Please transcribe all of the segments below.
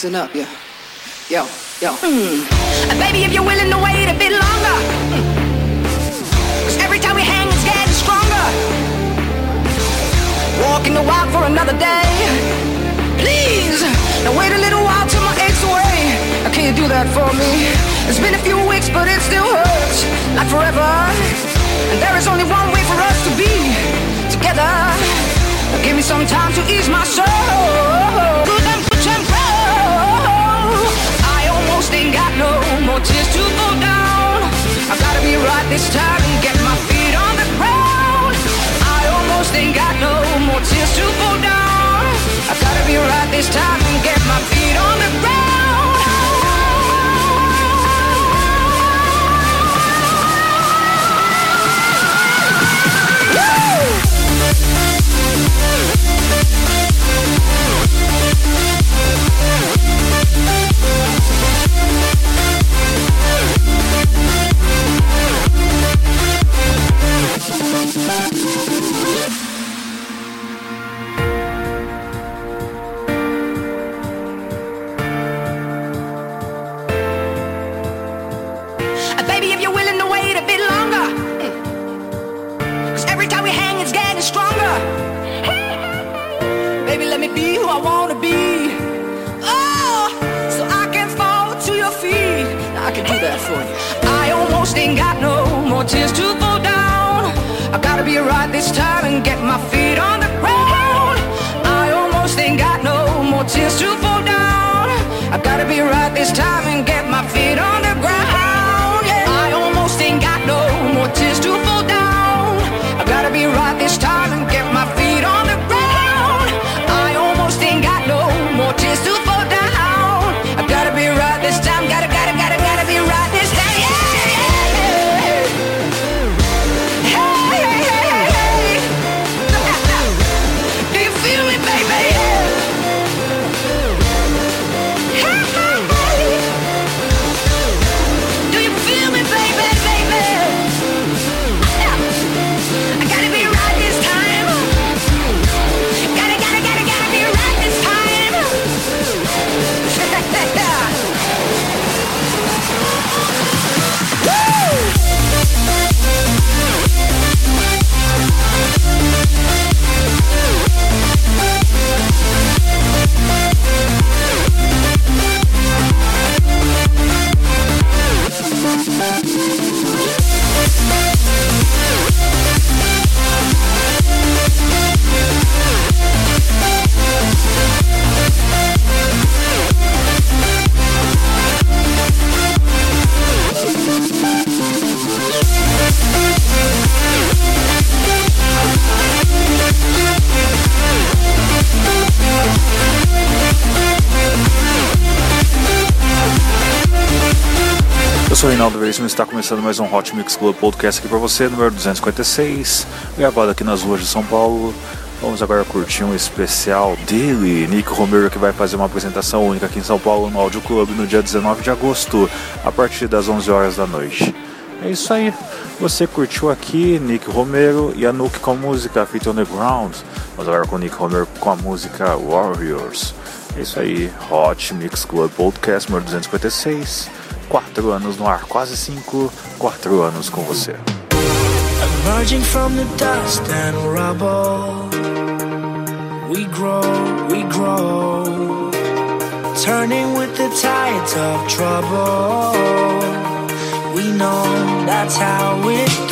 Listen up, yo. Yo, yo. And baby, if you're willing to wait a bit longer. Cause every time we hang, it's getting stronger. Walking the walk for another day. Please, now wait a little while till my aches away. Now, can you do that for me? It's been a few weeks, but it still hurts. Like forever. And there is only one way for us to be together. Now, give me some time to ease my soul. Ain't got no more tears to go down. I gotta be right this time and get my feet está começando mais um Hot Mix Club Podcast aqui para você, número 256, gravado aqui nas ruas de São Paulo. Vamos agora curtir um especial dele, Nick Romero, que vai fazer uma apresentação única aqui em São Paulo no Audio Club no dia 19 de agosto, a partir das 11 horas da noite. É isso aí, você curtiu aqui Nick Romero e a Nuke com a música Feet on the Ground, mas agora com Nick Romero com a música Warriors. É isso aí, Hot Mix Club Podcast número 256. Quatro anos no ar, quase cinco, quatro anos com você. Emerging from the dust and rubble, we grow, we grow. grow, turning with the tides of trouble. We know that's how it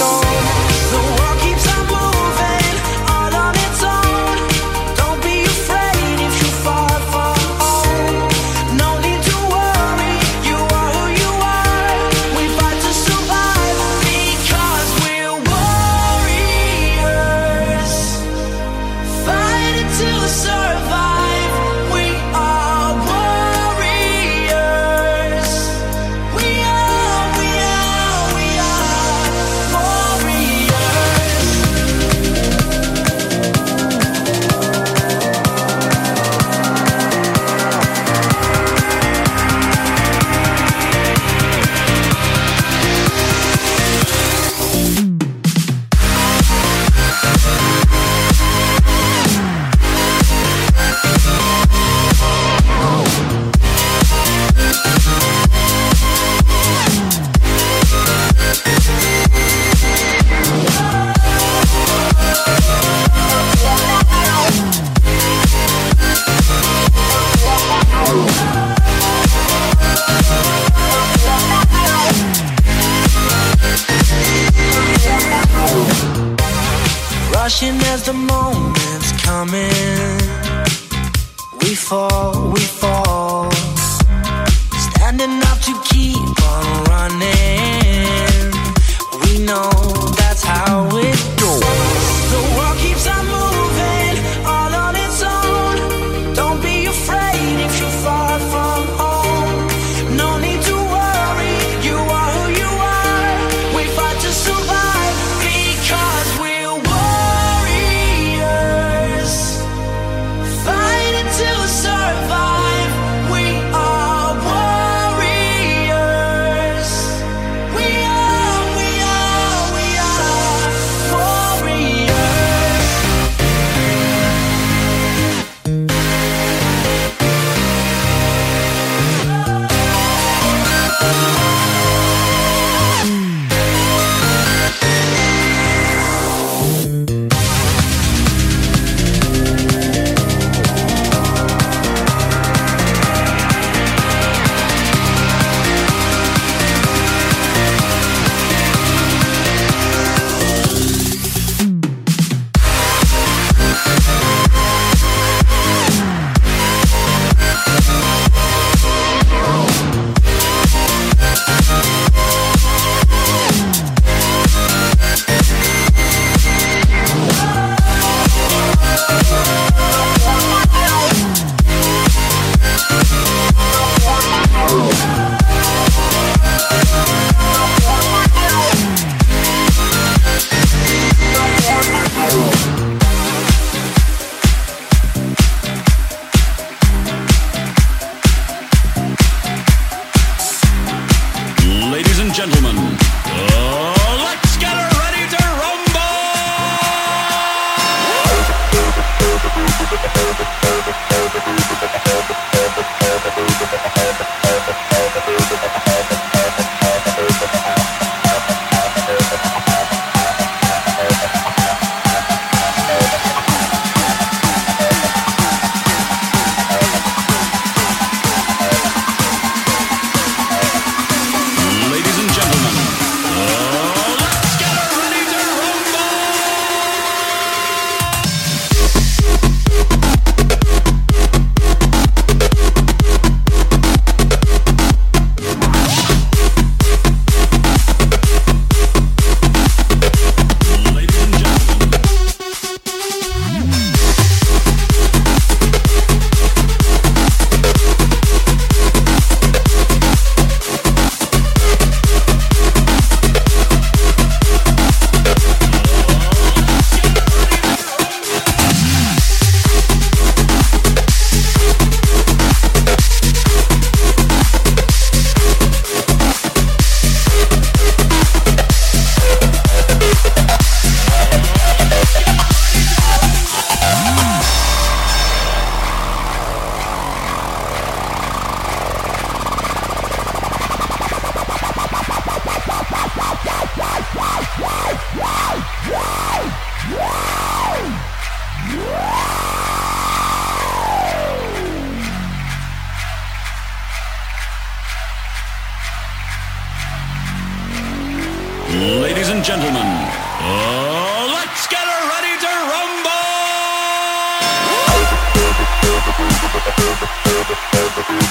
Thank you.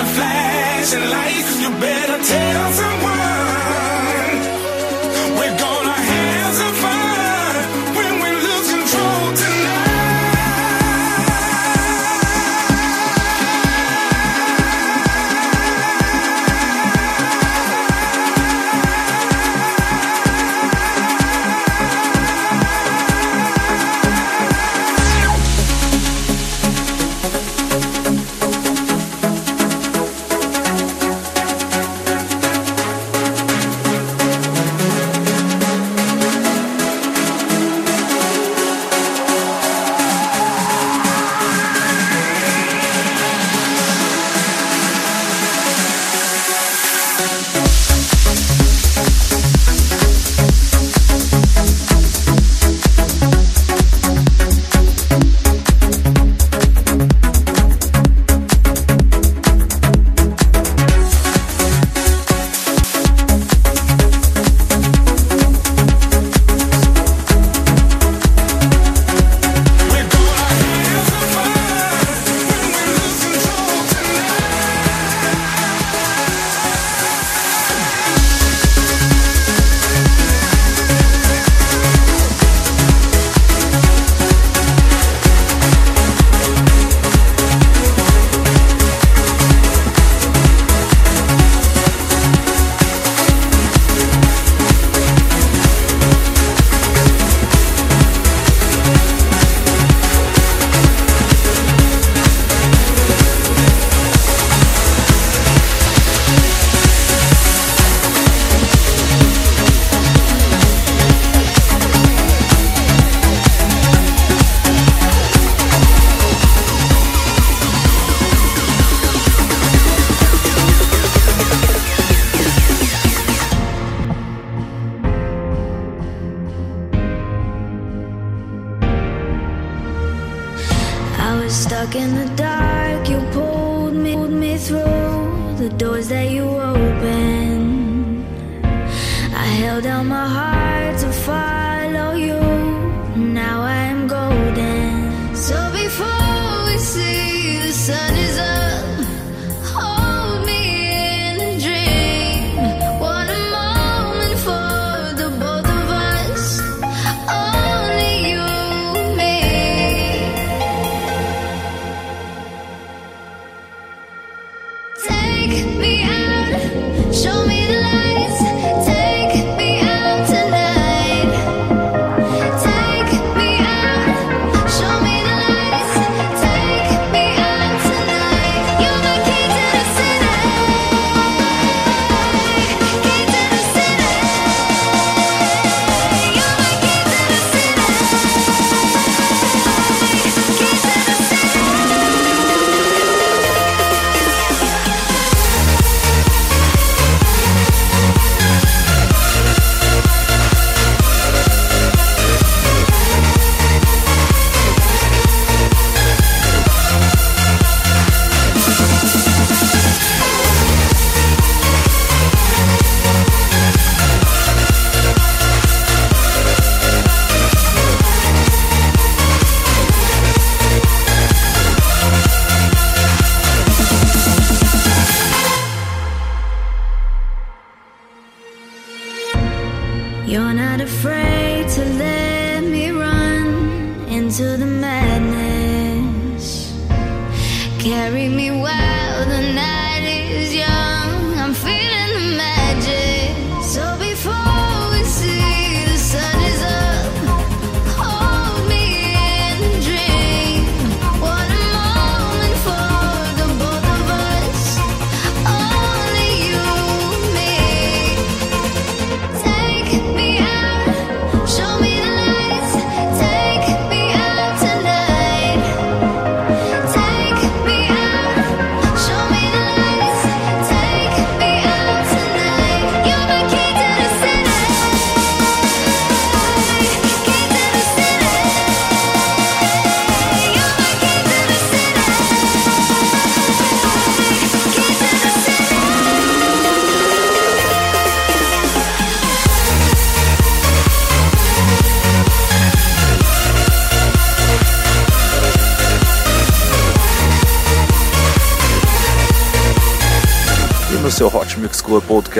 and flash and lights. You better tell somebody.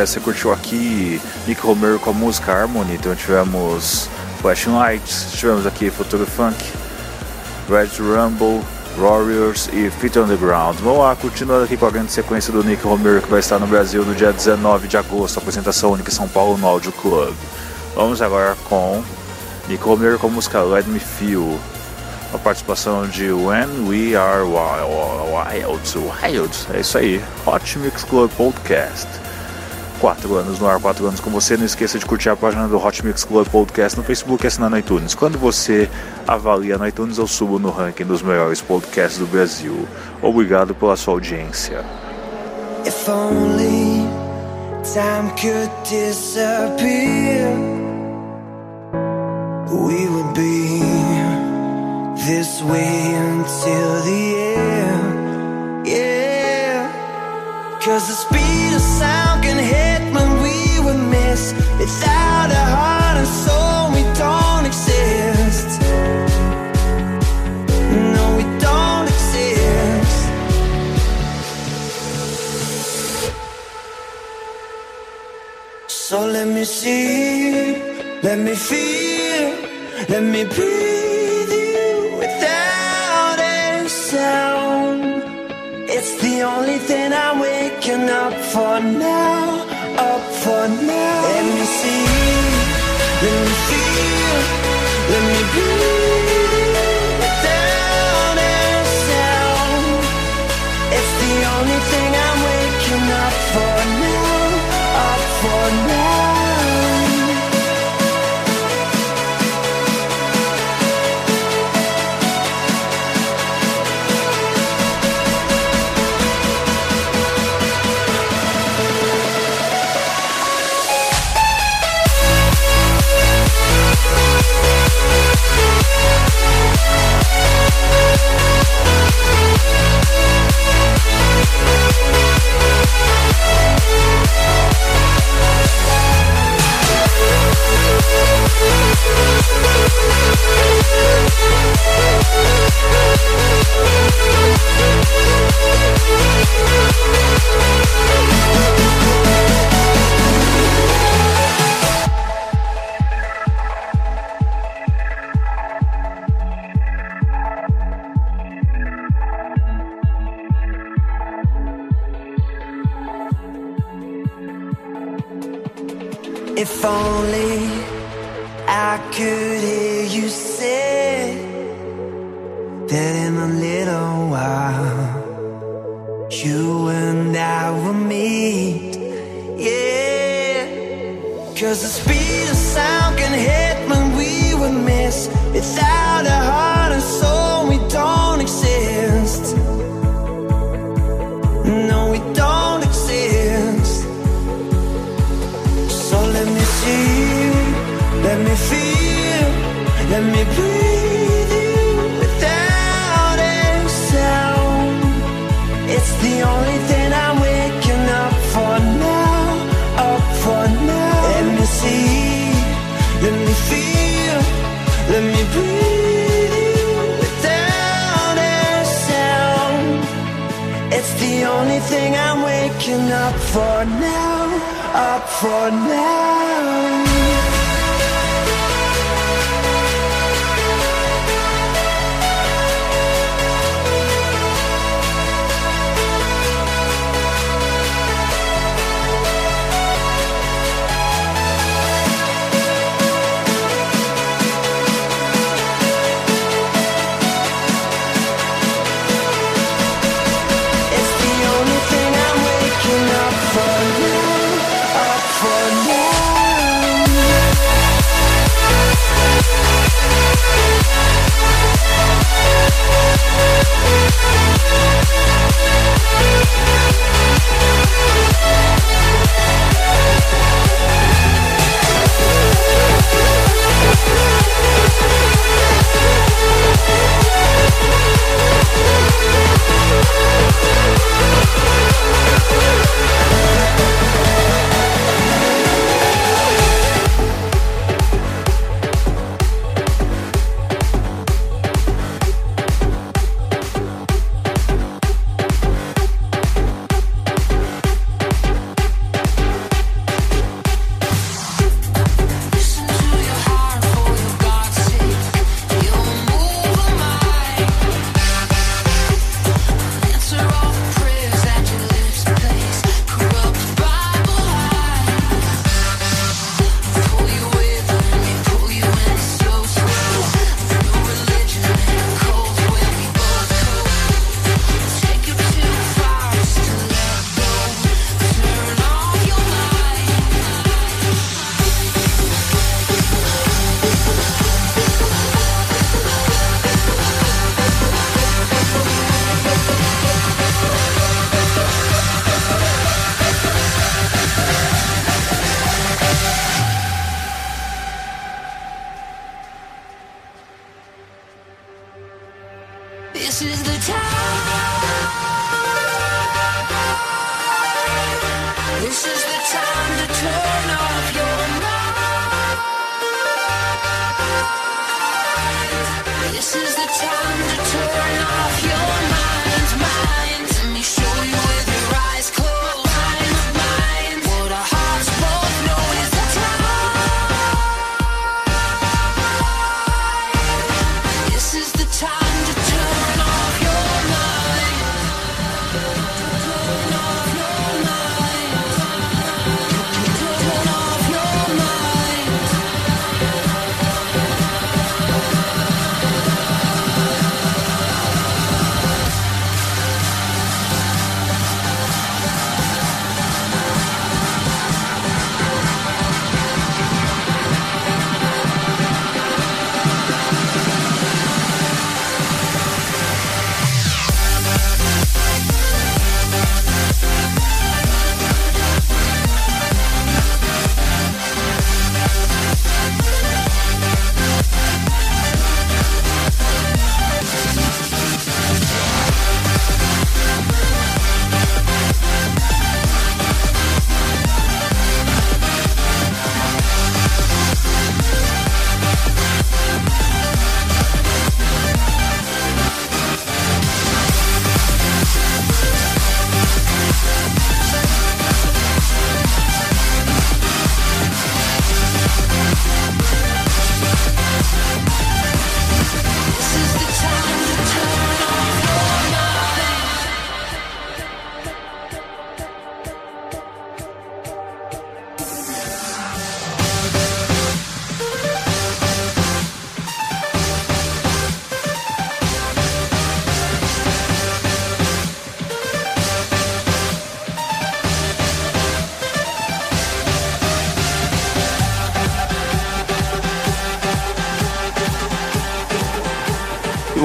Podcast. Você curtiu aqui Nick Romero com a música Harmony. Então tivemos Flashing Lights, tivemos aqui Futuro Funk, Red Rumble, Warriors e Fit on the Ground. Vamos lá, continuando aqui com a grande sequência do Nick Romero que vai estar no Brasil no dia 19 de agosto, apresentação única em São Paulo no Audio Club. Vamos agora com Nick Romero com a música Let Me Feel. A participação de When We Are Wild, Wild, Wild. É isso aí, Hot Mix Club Podcast. Quatro anos no ar, quatro anos com você. Não esqueça de curtir a página do Hot Mix Club Podcast no Facebook e assinar no iTunes. Quando você avalia no iTunes, eu subo no ranking dos melhores podcasts do Brasil. Obrigado pela sua audiência. If only time could disappear, we would be this way until the end. Yeah, cause the speed of sound can hit Without a heart and soul, we don't exist. No, we don't exist. So let me see, let me feel, let me breathe you without a sound. It's the only thing I'm waking up for now, up for now. Let me see, let me feel, let me breathe let me feel, let me breathe without a sound. It's the only thing I'm waking up for now, up for now. We'll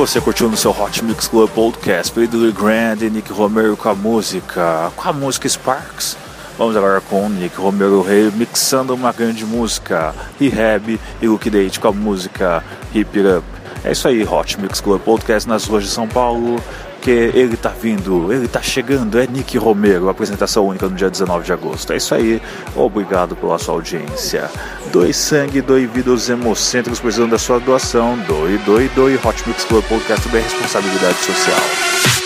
você curtiu no seu Hot Mix Club Podcast, Billy Grand e Nick Romero com a música, com a música Sparks. Vamos agora com Nick Romero remixando uma grande música, Rehab e Luke Date com a música Hip It Up. É isso aí, Hot Mix Club Podcast nas ruas de São Paulo, que ele tá vindo, ele tá chegando, é Nick Romero, apresentação única no dia 19 de agosto. É isso aí, obrigado pela sua audiência. Doe sangue, doe vida aos hemocêntricos precisando da sua doação. Doe, doe, doe. Hot Mix Club Podcast é responsabilidade social.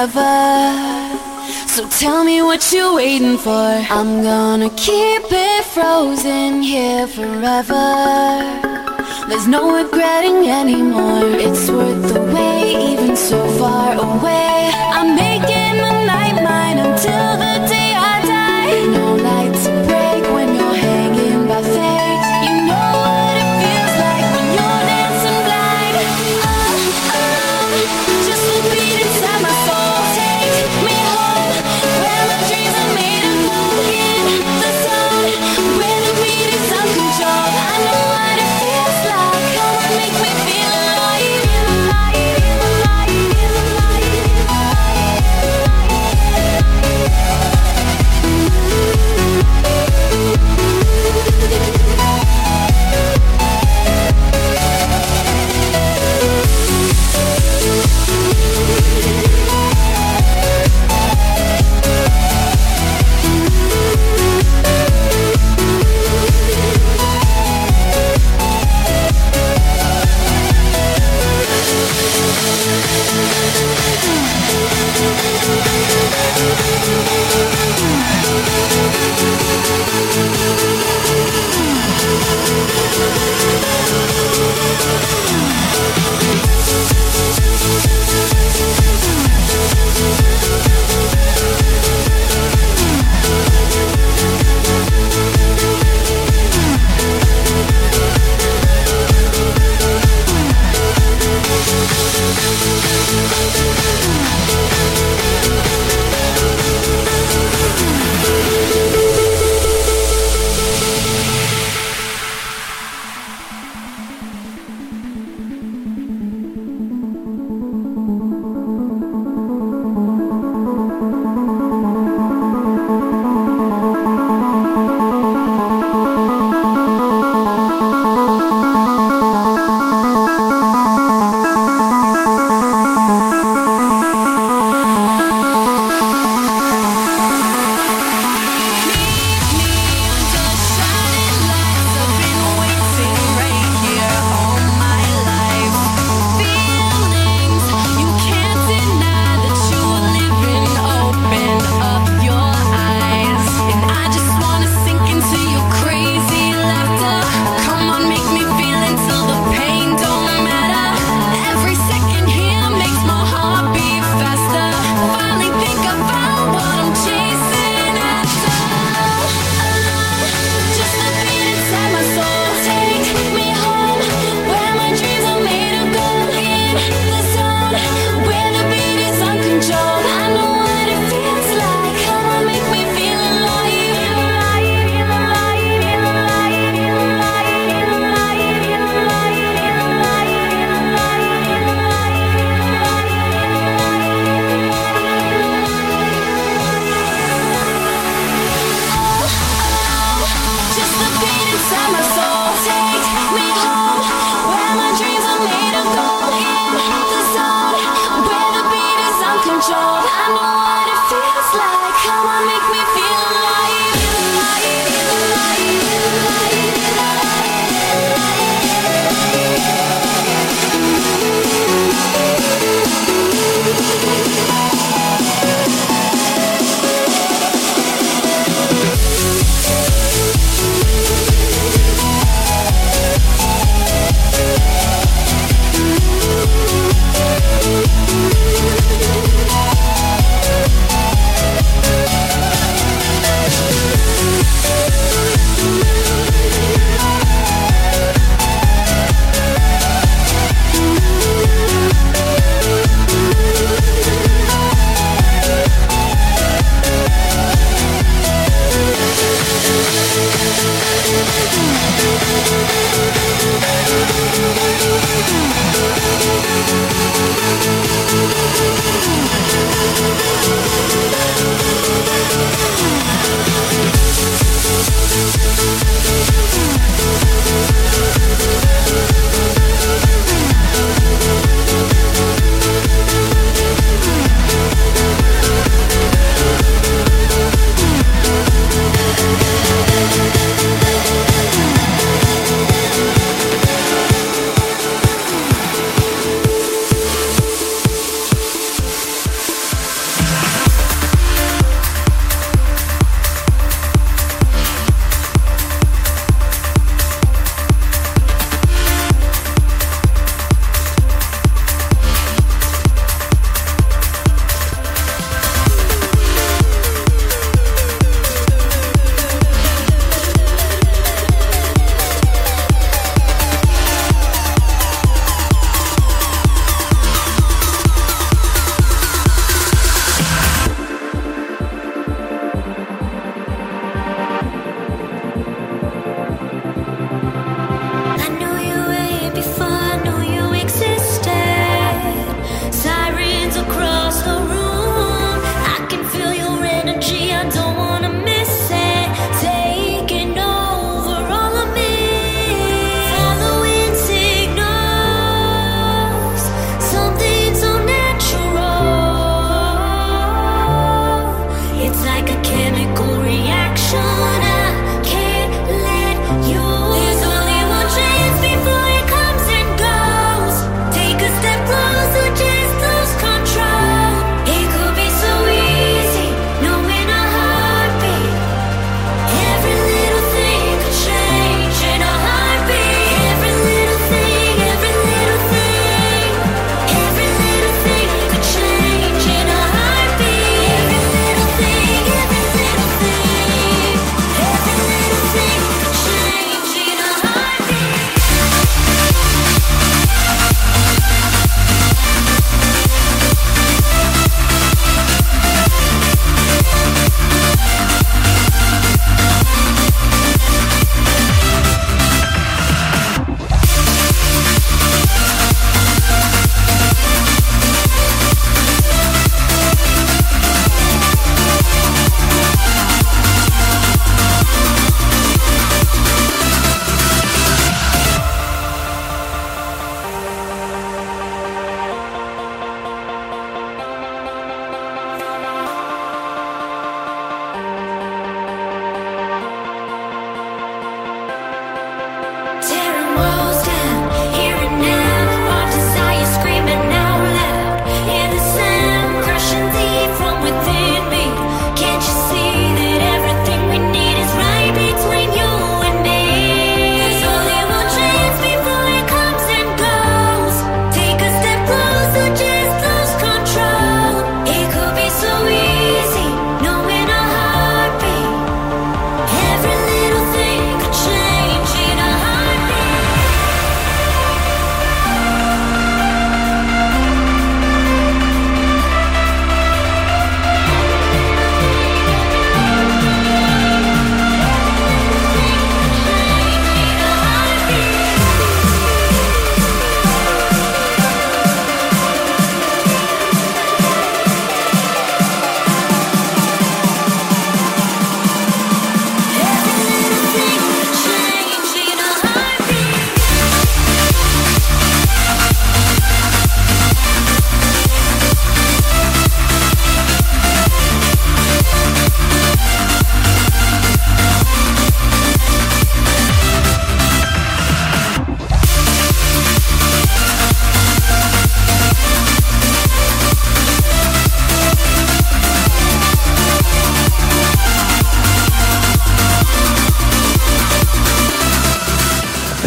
So tell me what you're waiting for. I'm gonna keep it frozen here forever. There's no regretting anymore. It's worth the wait, even so far away.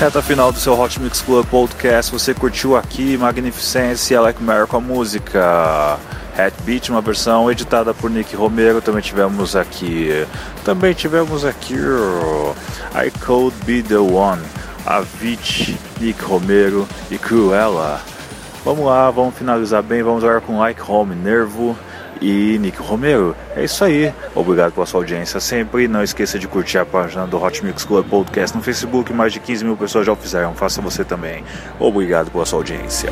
Reta final do seu Hot Mix Club Podcast. Você curtiu aqui Magnificência Like Mary com a música Hat Beat, uma versão editada por Nick Romero. Também tivemos aqui. Também tivemos aqui. I Could Be the One. Avicii, Nick Romero e Cruella. Vamos lá, vamos finalizar bem. Vamos agora com Like Home, Nervo e Nick Romero. É isso aí. Obrigado pela sua audiência sempre. Não esqueça de curtir a página do Hot Mix Club Podcast no Facebook. Mais de 15 mil pessoas já o fizeram. Faça você também. Obrigado pela sua audiência.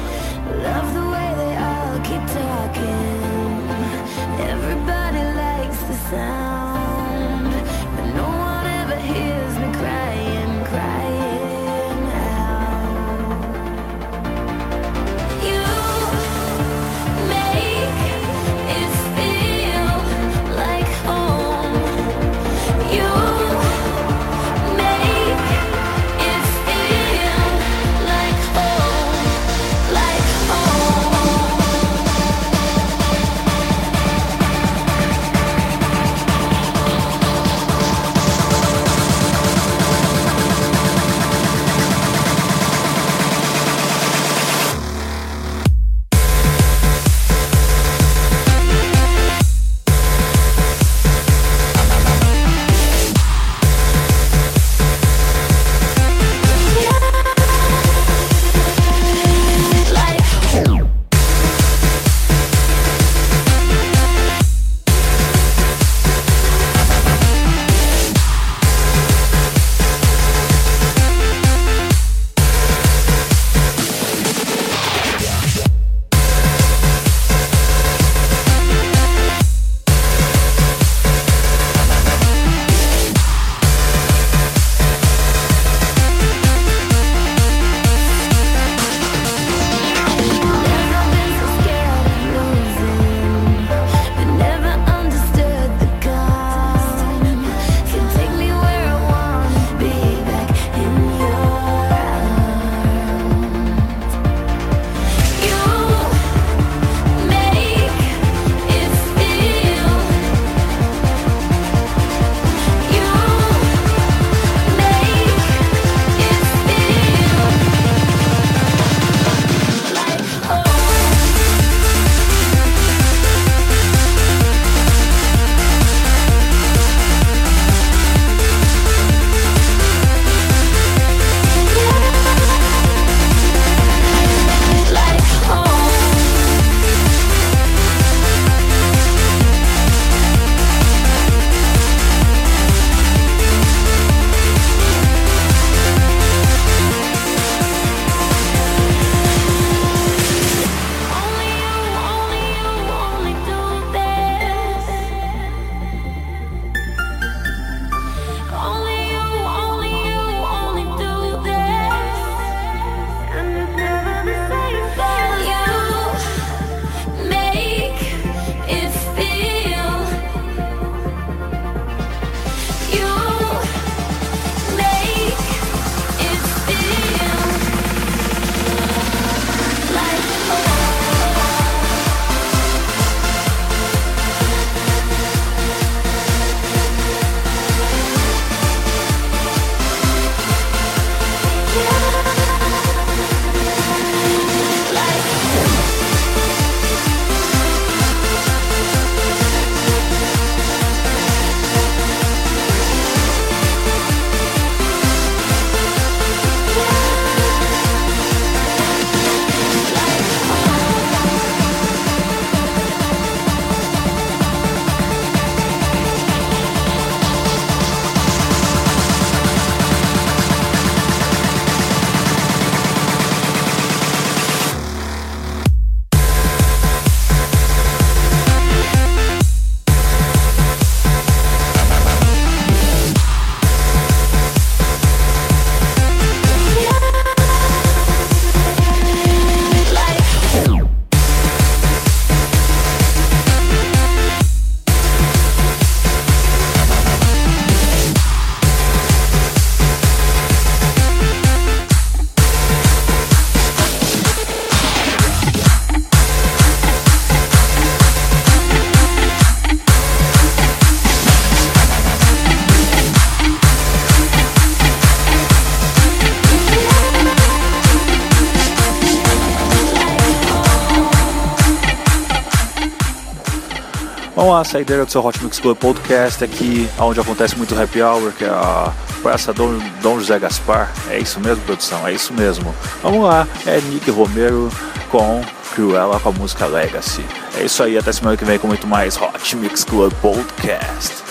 Lá, saideira do seu Hot Mix Club Podcast aqui, onde acontece muito happy hour, que é a Praça Dom, Dom José Gaspar. É isso mesmo, produção? É isso mesmo. Vamos lá, é Nick Romero com Cruella com a música Legacy. É isso aí, até semana que vem com muito mais Hot Mix Club Podcast.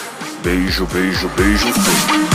Beijo, beijo, beijo. beijo.